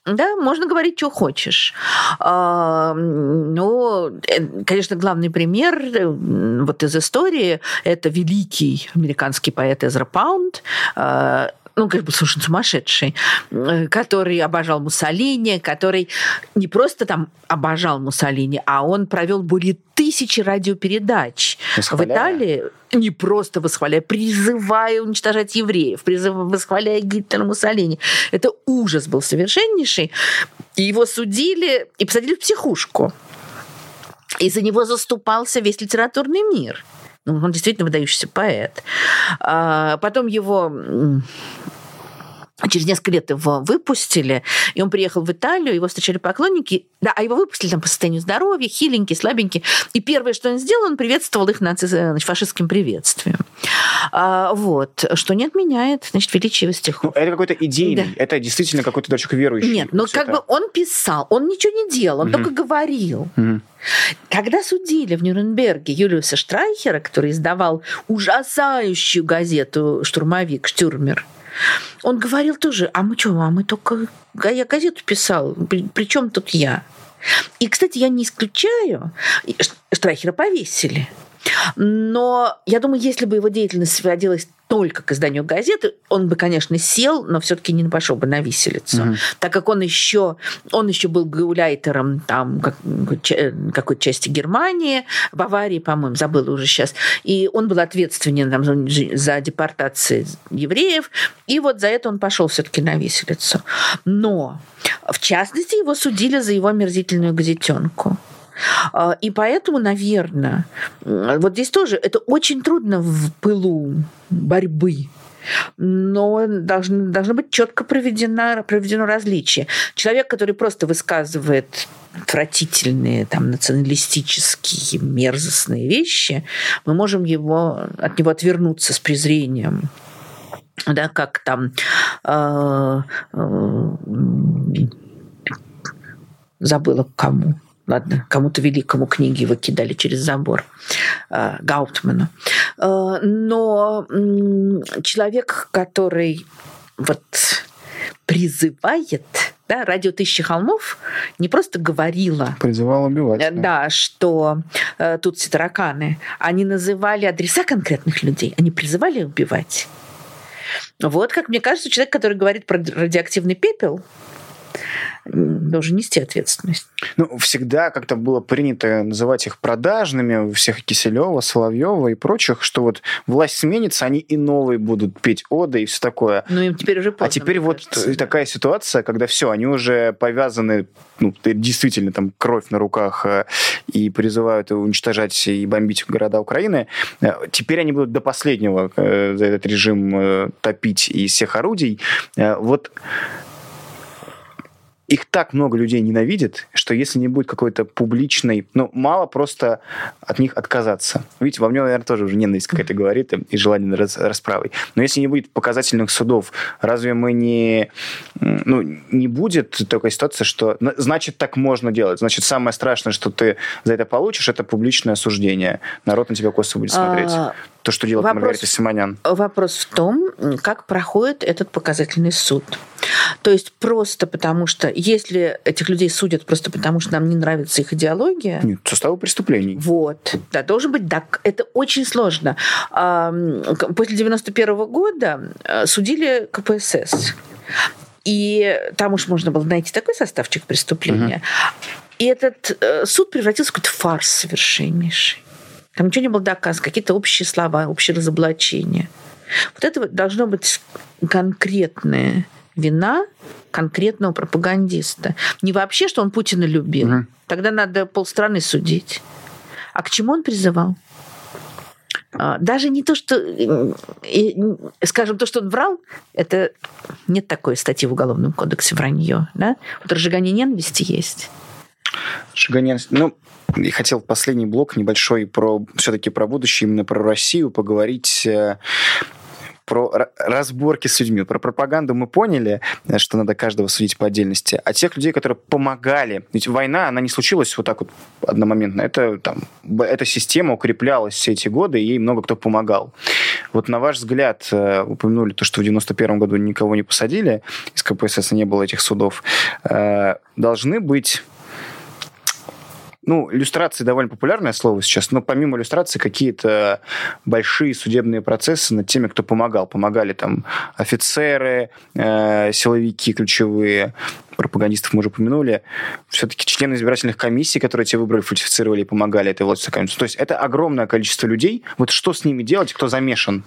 Да, можно говорить, что хочешь. А, но, э, конечно, главный пример э, вот из истории – это великий американский поэт Эзра Паунд, а, ну, как бы совершенно сумасшедший, э, который обожал Муссолини, который не просто там обожал Муссолини, а он провел более тысячи радиопередач Восхваляя. в Италии, не просто восхваляя, призывая уничтожать евреев, призывая, восхваляя Гитлера Муссолини. Это ужас был совершеннейший. И его судили и посадили в психушку. И за него заступался весь литературный мир. Ну, он действительно выдающийся поэт. А, потом его Через несколько лет его выпустили, и он приехал в Италию, его встречали поклонники, да, а его выпустили там по состоянию здоровья, хиленький, слабенький. И первое, что он сделал, он приветствовал их наци... значит, фашистским приветствием. А, вот, что не отменяет, значит, величие его стихов. Ну, это какой-то идейный, Да. это действительно какой-то человек верующий. Нет, но как это. бы он писал, он ничего не делал, он Мгм. только говорил. Мгм. Когда судили в Нюрнберге Юлиуса Штрайхера, который издавал ужасающую газету «Штурмовик», «Штюрмер», он говорил тоже, а мы что, а мы только... Я газету писал, при, чем тут я? И, кстати, я не исключаю, и Ш- Штрайхера повесили. Но я думаю, если бы его деятельность сводилась только к изданию газеты, он бы, конечно, сел, но все-таки не пошел бы на виселицу, Мгм. так как он еще, он еще был гауляйтером там как- ча- какой-то части Германии, Баварии, по-моему, забыла уже сейчас, и он был ответственен там, за- депортацию евреев, и вот за это он пошел все-таки на виселицу. Но, в частности, его судили за его омерзительную газетенку. А, И поэтому, наверное, вот здесь тоже это очень трудно в пылу борьбы. Но должно, должно быть четко проведено, проведено различие. Человек, который просто высказывает отвратительные, там, националистические, мерзостные вещи, мы можем его, от него отвернуться с презрением да, как там э, э, забыла кому. Ладно, кому-то великому книги его кидали через забор, э, Гауптману. Э, Но человек, который вот призывает, да, радио «Тысячи холмов» не просто говорила, Призывал убивать. Э, Да, что э, тут все тараканы. Они называли адреса конкретных людей, они призывали убивать. Вот, как мне кажется, человек, который говорит про радиоактивный пепел, должен нести ответственность. Ну, всегда как-то было принято называть их продажными, всех Киселева, Соловьева и прочих, что вот власть сменится, они и новые будут петь оды и все такое. Ну, им теперь уже поздно. А теперь вот кажется. такая ситуация, когда все, они уже повязаны, ну, действительно, там, кровь на руках э, и призывают уничтожать и бомбить города Украины. Э, Теперь они будут до последнего э, за этот режим топить из всех орудий. Вот их так много людей ненавидит, что если не будет какой-то публичной... Ну, мало просто от них отказаться. Видите, во мне, наверное, тоже уже ненависть какая-то говорит и желание рас- расправы. Но если не будет показательных судов, разве мы не... Ну, не будет такой ситуации, что... на- Значит, так можно делать. Значит, самое страшное, что ты за это получишь, это публичное осуждение. Народ на тебя косо будет смотреть. А, То, что делает вопрос- Маргарита Симонян. Вопрос в том, как проходит этот показательный суд. То есть просто потому, что если этих людей судят просто потому, что нам не нравится их идеология, Нет, составы преступлений. Вот, да, должен быть, да, это очень сложно. После 91 года э, судили КПСС. И там уж можно было найти такой составчик преступления. И этот э, суд превратился в какой-то фарс совершеннейший. Там ничего не было доказано, какие-то общие слова, общие разоблачения. Вот это должно быть конкретная вина конкретного пропагандиста. Не вообще, что он Путина любил. Мгм. Тогда надо полстраны судить. А к чему он призывал? А, Даже не то, что, э, скажем, то, что он врал, это нет такой статьи в Уголовном кодексе вранье. Да? Вот разжигание ненависти есть. Шаганян, ну, и хотел последний блок небольшой про все-таки про будущее, именно про Россию поговорить э, про ра- разборки с людьми. Про пропаганду мы поняли, э, что надо каждого судить по отдельности. А тех людей, которые помогали, ведь война, она не случилась вот так вот одномоментно. Это там, эта система укреплялась все эти годы, и ей много кто помогал. Вот на ваш взгляд, э, упомянули то, что в 91 году никого не посадили, из КПСС не было этих судов, э, должны быть ну, иллюстрации довольно популярное слово сейчас, но помимо иллюстрации какие-то большие судебные процессы над теми, кто помогал. Помогали там офицеры, э, силовики ключевые, пропагандистов мы уже упомянули, все-таки члены избирательных комиссий, которые те выборы фальсифицировали и помогали этой власти сократиться. То есть это огромное количество людей. Вот что с ними делать, кто замешан?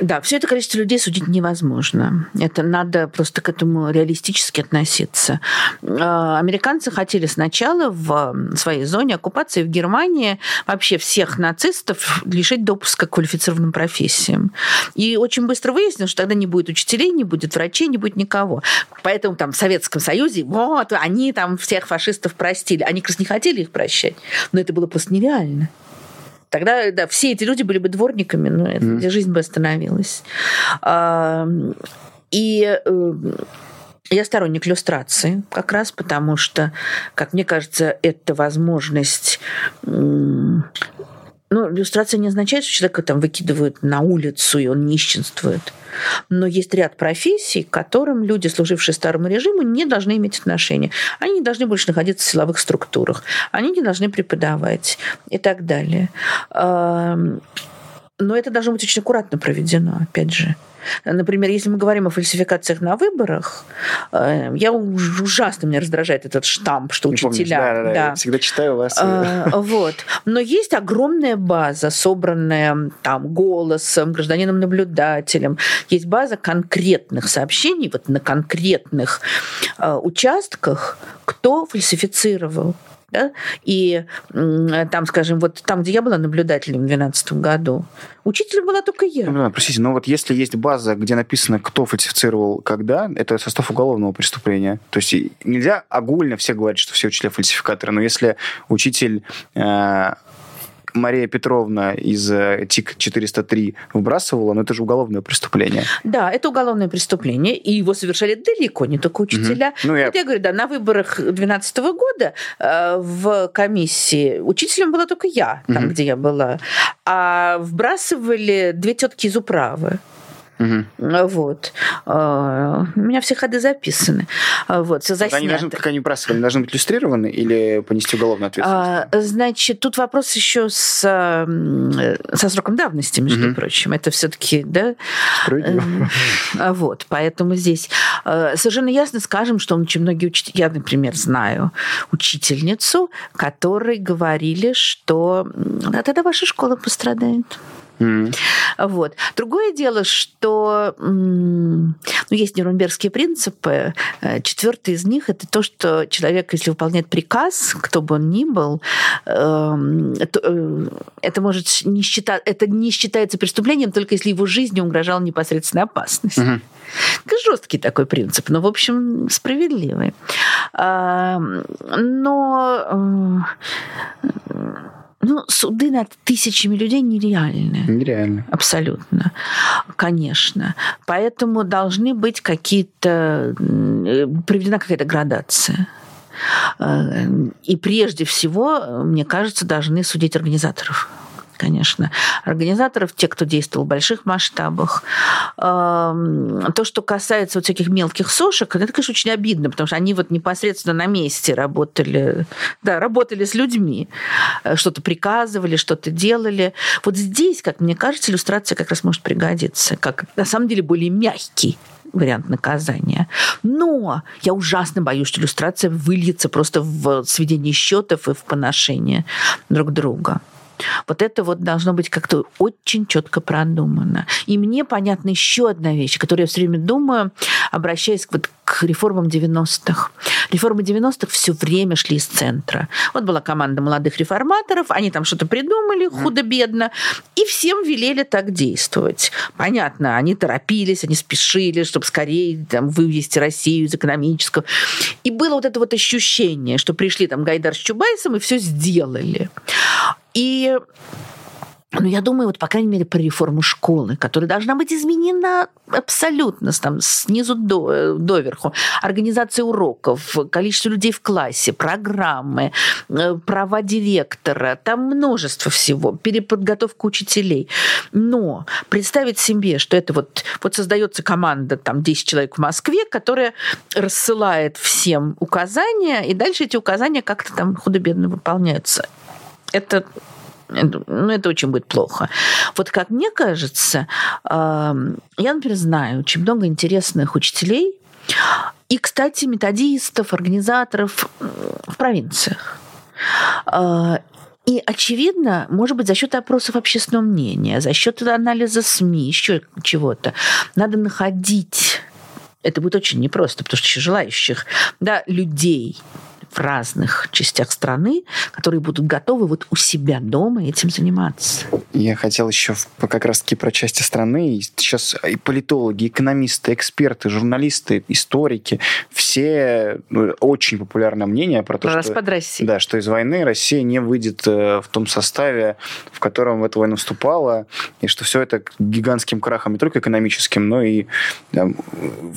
Да, все это количество людей судить невозможно. Это надо просто к этому реалистически относиться. А, американцы хотели сначала в своей зоне оккупации в Германии вообще всех нацистов лишить допуска к квалифицированным профессиям. И очень быстро выяснилось, что тогда не будет учителей, не будет врачей, не будет никого. Поэтому там в Советском Союзе Союзе, вот, они там всех фашистов простили. Они как раз не хотели их прощать, но это было просто нереально. Тогда да, все эти люди были бы дворниками, но mm. жизнь бы остановилась. И э, я сторонник иллюстрации, как раз потому что, как мне кажется, это возможность ну, иллюстрация не означает, что человека там выкидывают на улицу, и он нищенствует. Но есть ряд профессий, к которым люди, служившие старому режиму, не должны иметь отношения. Они не должны больше находиться в силовых структурах. Они не должны преподавать и так далее. Но это должно быть очень аккуратно проведено, опять же. Например, если мы говорим о фальсификациях на выборах, э, я ужасно меня раздражает этот штамп, что учителя... Помнишь, да, да, да. Я всегда читаю вас. А, вот. Но есть огромная база, собранная там голосом, гражданином-наблюдателем. Есть база конкретных сообщений вот на конкретных э, участках, кто фальсифицировал да? И там, скажем, вот там, где я была наблюдателем в 2012 году, учителем была только я. Ну, простите, но вот если есть база, где написано, кто фальсифицировал когда, это состав уголовного преступления. То есть нельзя огульно все говорить, что все учителя фальсификаторы, но если учитель э, Мария Петровна из э, ТИК-403 выбрасывала, но это же уголовное преступление. Да, это уголовное преступление, и его совершали далеко не только учителя. Угу. Ну, я... Вот я говорю, да, на выборах 2012 года э, в комиссии учителем была только я, там, угу. где я была, а вбрасывали две тетки из управы. Угу. Вот. А, у меня все ходы записаны. А, вот, все заснято. Они должны, как они бросали, должны быть иллюстрированы или понести уголовную ответственность? А, значит, тут вопрос еще с, со сроком давности, между угу. прочим. Это все-таки, да? Э, вот, поэтому здесь совершенно ясно скажем, что очень многие учителя, я, например, знаю учительницу, которой говорили, что да, тогда ваша школа пострадает. Вот. Другое дело, что ну, есть нюрнбергские принципы. Э, Четвертый из них это то, что человек, если выполняет приказ, кто бы он ни был, эм, э, это может не считать, это не считается преступлением, только если его жизни угрожала непосредственная опасность. Mm-hmm. Жесткий такой принцип, но, в общем, справедливый. Но э, ну, суды над тысячами людей нереальны. Нереально. Абсолютно. Конечно. Поэтому должны быть какие-то... Проведена какая-то градация. Э, и прежде всего, мне кажется, должны судить организаторов конечно, организаторов, те, кто действовал в больших масштабах. То, что касается вот всяких мелких сошек, это, конечно, очень обидно, потому что они вот непосредственно на месте работали, да, работали с людьми, э, что-то приказывали, что-то делали. Вот здесь, как мне кажется, иллюстрация как раз может пригодиться, как на самом деле более мягкий вариант наказания. Но я ужасно боюсь, что иллюстрация выльется просто в сведение счетов и в поношение друг друга. Вот это вот должно быть как-то очень четко продумано. И мне понятна еще одна вещь, которую я все время думаю, обращаясь вот к реформам 90-х. Реформы 90-х все время шли из центра. Вот была команда молодых реформаторов, они там что-то придумали худо-бедно, и всем велели так действовать. Понятно, они торопились, они спешили, чтобы скорее там, вывести Россию из экономического. И было вот это вот ощущение, что пришли там Гайдар с Чубайсом и все сделали. И ну, я думаю, вот, по крайней мере, про реформу школы, которая должна быть изменена абсолютно там, снизу до, э, доверху. Организация уроков, количество людей в классе, программы, э, права директора, там множество всего, переподготовка учителей. Но представить себе, что это вот, вот создается команда, там, 10 человек в Москве, которая рассылает всем указания, и дальше эти указания как-то там худо-бедно выполняются. Это ну, это очень будет плохо. Вот как мне кажется, я, например, знаю очень много интересных учителей, и, кстати, методистов, организаторов в провинциях. А, и, очевидно, может быть, за счет опросов общественного мнения, за счет анализа СМИ, еще чего-то, надо находить это будет очень непросто, потому что желающих да, людей в разных частях страны, которые будут готовы вот у себя дома этим заниматься. Я хотел еще как раз-таки про части страны. Сейчас и политологи, экономисты, эксперты, журналисты, историки, все ну, очень популярное мнение про то, про что... распад России. Да, что из войны Россия не выйдет э, в том составе, в котором в эту войну вступала, и что все это гигантским крахом не только экономическим, но и да,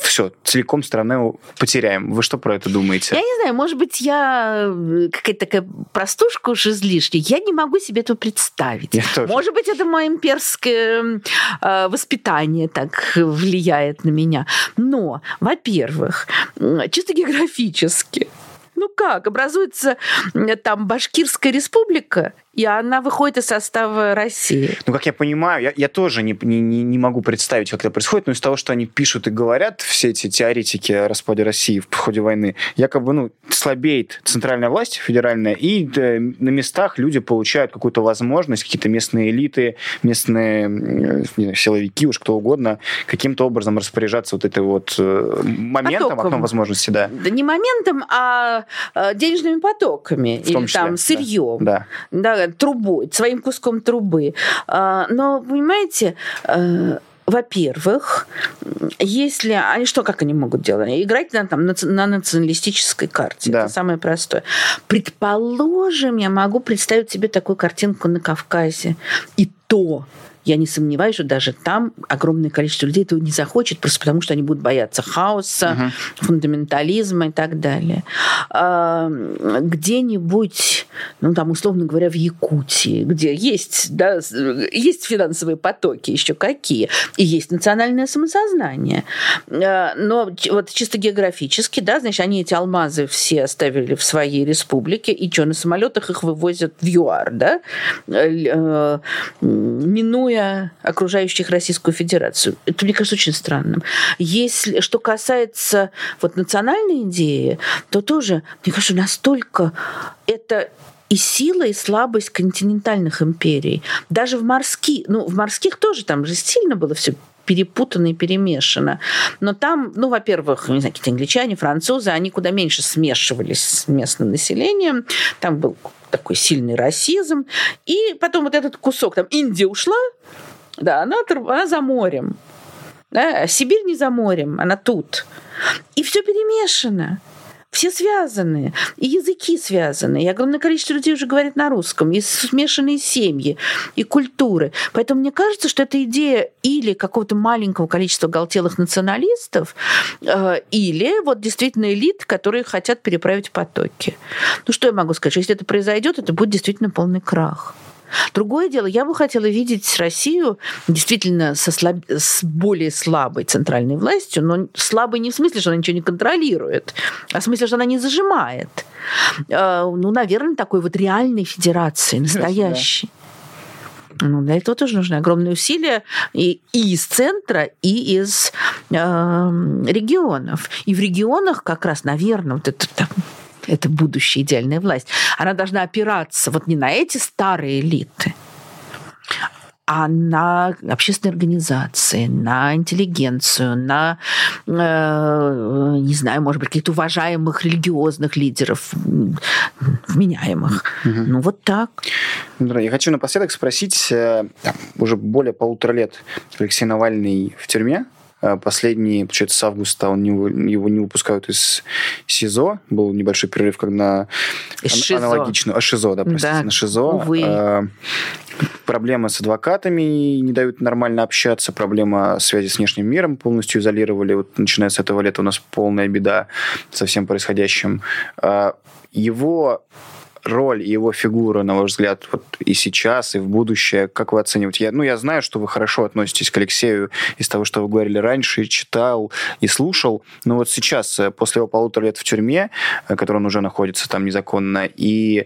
все, целиком страну потеряем. Вы что про это думаете? Я не знаю, может быть, я э, какая-то такая простушка уж излишняя. Я не могу себе этого представить. Может быть, это мое имперское э, воспитание так влияет на меня. Но, во-первых, чисто географически, ну как, образуется там Башкирская республика, и она выходит из состава России. Ну, как я понимаю, я, я тоже не, не, не могу представить, как это происходит, но из того, что они пишут и говорят, все эти теоретики о распаде России в ходе войны, якобы, ну, слабеет центральная власть федеральная, и да, на местах люди получают какую-то возможность, какие-то местные элиты, местные не знаю, силовики, уж кто угодно, каким-то образом распоряжаться вот этой вот э, моментом, потоком. окном возможности, да. Да не моментом, а денежными потоками. В или там сырьем. Да. да трубой, своим куском трубы. А, но, понимаете, э, во-первых, если они что, как они могут делать? Играть на, там, на националистической карте. Да. Это самое простое. Предположим, я могу представить себе такую картинку на Кавказе. И то я не сомневаюсь, что даже там огромное количество людей этого не захочет, просто потому что они будут бояться хаоса, угу. фундаментализма и так далее. А, где-нибудь, ну там, условно говоря, в Якутии, где есть, да, есть финансовые потоки, еще какие, и есть национальное самосознание. А, но вот чисто географически, да, значит, они эти алмазы все оставили в своей республике, и что, на самолетах их вывозят в ЮАР, да, э, минуя минуя окружающих Российскую Федерацию. Это, мне кажется, очень странным. Если, что касается вот национальной идеи, то тоже, мне кажется, настолько это и сила, и слабость континентальных империй. Даже в морских, ну, в морских тоже там же сильно было все перепутано и перемешано. Но там, ну, во-первых, не знаю, какие-то англичане, французы, они куда меньше смешивались с местным населением. Там был такой сильный расизм. И потом вот этот кусок, там Индия ушла, да, она, она за морем. Да, а Сибирь не за морем, она тут. И все перемешано все связаны, и языки связаны, и огромное количество людей уже говорит на русском, и смешанные семьи, и культуры. Поэтому мне кажется, что эта идея или какого-то маленького количества галтелых националистов, э, или вот действительно элит, которые хотят переправить потоки. Ну что я могу сказать? Если это произойдет, это будет действительно полный крах. Другое дело, я бы хотела видеть Россию действительно со слаб... с более слабой центральной властью, но слабой не в смысле, что она ничего не контролирует, а в смысле, что она не зажимает. А, ну, наверное, такой вот реальной федерации, настоящей. Ну, для этого тоже нужны огромные усилия и, и из центра, и из э, регионов. И в регионах как раз, наверное, вот это там, это будущая идеальная власть, она должна опираться вот не на эти старые элиты, а на общественные организации, на интеллигенцию, на, э, не знаю, может быть, каких-то уважаемых религиозных лидеров, вменяемых. Угу. Ну, вот так. Я хочу напоследок спросить, э, там, уже более полутора лет Алексей Навальный в тюрьме, Последний, получается, с августа он не, его не выпускают из СИЗО. Был небольшой перерыв, когда из ан- аналогично... А, ШИЗО, да, простите, Да, на ШИЗО. увы. А, Проблемы с адвокатами не дают нормально общаться, проблема связи с внешним миром полностью изолировали. Вот начиная с этого лета у нас полная беда со всем происходящим. А, Его роль и его фигура, на ваш взгляд, вот и сейчас, и в будущее, как вы оцениваете? Я, ну, я знаю, что вы хорошо относитесь к Алексею из того, что вы говорили раньше, читал, и слушал, но вот сейчас, э, после его полутора лет в тюрьме, э, который он уже находится там незаконно, и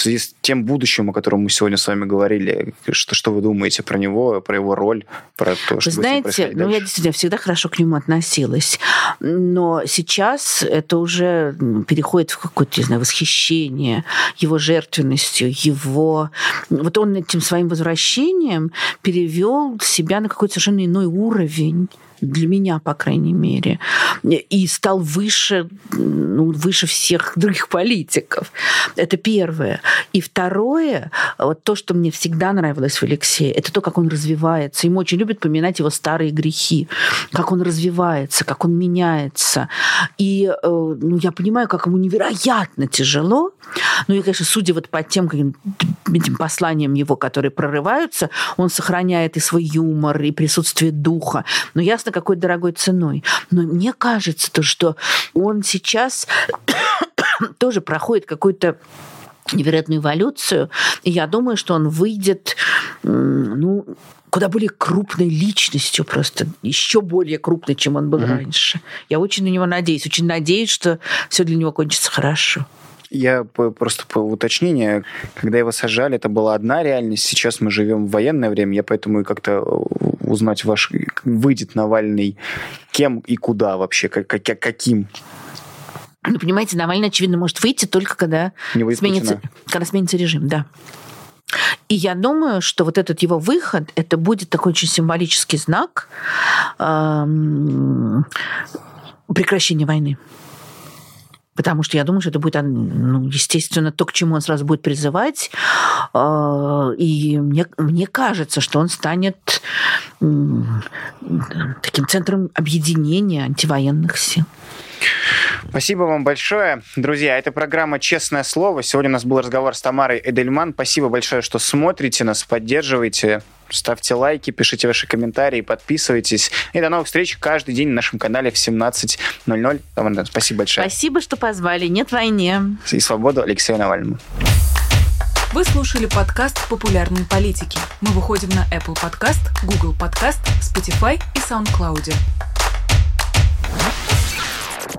в связи с тем будущим, о котором мы сегодня с вами говорили, что, что вы думаете про него, про его роль, про то, Вы что ним знаете, ну я действительно всегда хорошо к нему относилась, но сейчас это уже м, переходит в какое-то, не знаю, восхищение его жертвенностью, его... Вот он этим своим возвращением перевел себя на какой-то совершенно иной уровень для меня, по крайней мере, и стал выше, ну, выше всех других политиков. Это первое. И второе, вот то, что мне всегда нравилось в Алексее, это то, как он развивается. Ему очень любят поминать его старые грехи, как он развивается, как он меняется. И э, ну, я понимаю, как ему невероятно тяжело. Ну и, конечно, судя вот по тем этим посланиям его, которые прорываются, он сохраняет и свой юмор, и присутствие духа. Но ясно, какой дорогой ценой. Но мне кажется, то, что он сейчас тоже проходит какую-то невероятную эволюцию, и я думаю, что он выйдет, ну, куда более крупной личностью, просто еще более крупной, чем он был Мгм. раньше. Я очень на него надеюсь, очень надеюсь, что все для него кончится хорошо. Я просто по уточнению, когда его сажали, это была одна реальность. Сейчас мы живем в военное время, я поэтому и как-то э, узнать ваш выйдет Навальный кем и куда вообще, как, как- каким Ну, понимаете, Навальный, очевидно, может выйти только когда сменится, Путина. когда сменится режим, да. И я думаю, что вот этот его выход, это будет такой очень символический знак эм, прекращения войны. Потому что я думаю, что это будет, ну, естественно, то, к чему он сразу будет призывать. Э, И мне, мне кажется, что он станет таким центром объединения антивоенных сил. Спасибо вам большое. Друзья, это программа «Честное слово». Сегодня у нас был разговор с Тамарой Эдельман. Спасибо большое, что смотрите нас, поддерживаете. Ставьте лайки, пишите ваши комментарии, подписывайтесь. И до новых встреч каждый день на нашем канале в 17.00. Тамара, Спасибо большое. Спасибо, что позвали. Нет войне. И свободу Алексею Навальному. Вы слушали подкаст «Популярные политики». Мы выходим на Apple Podcast, Google Podcast, Spotify и SoundCloud.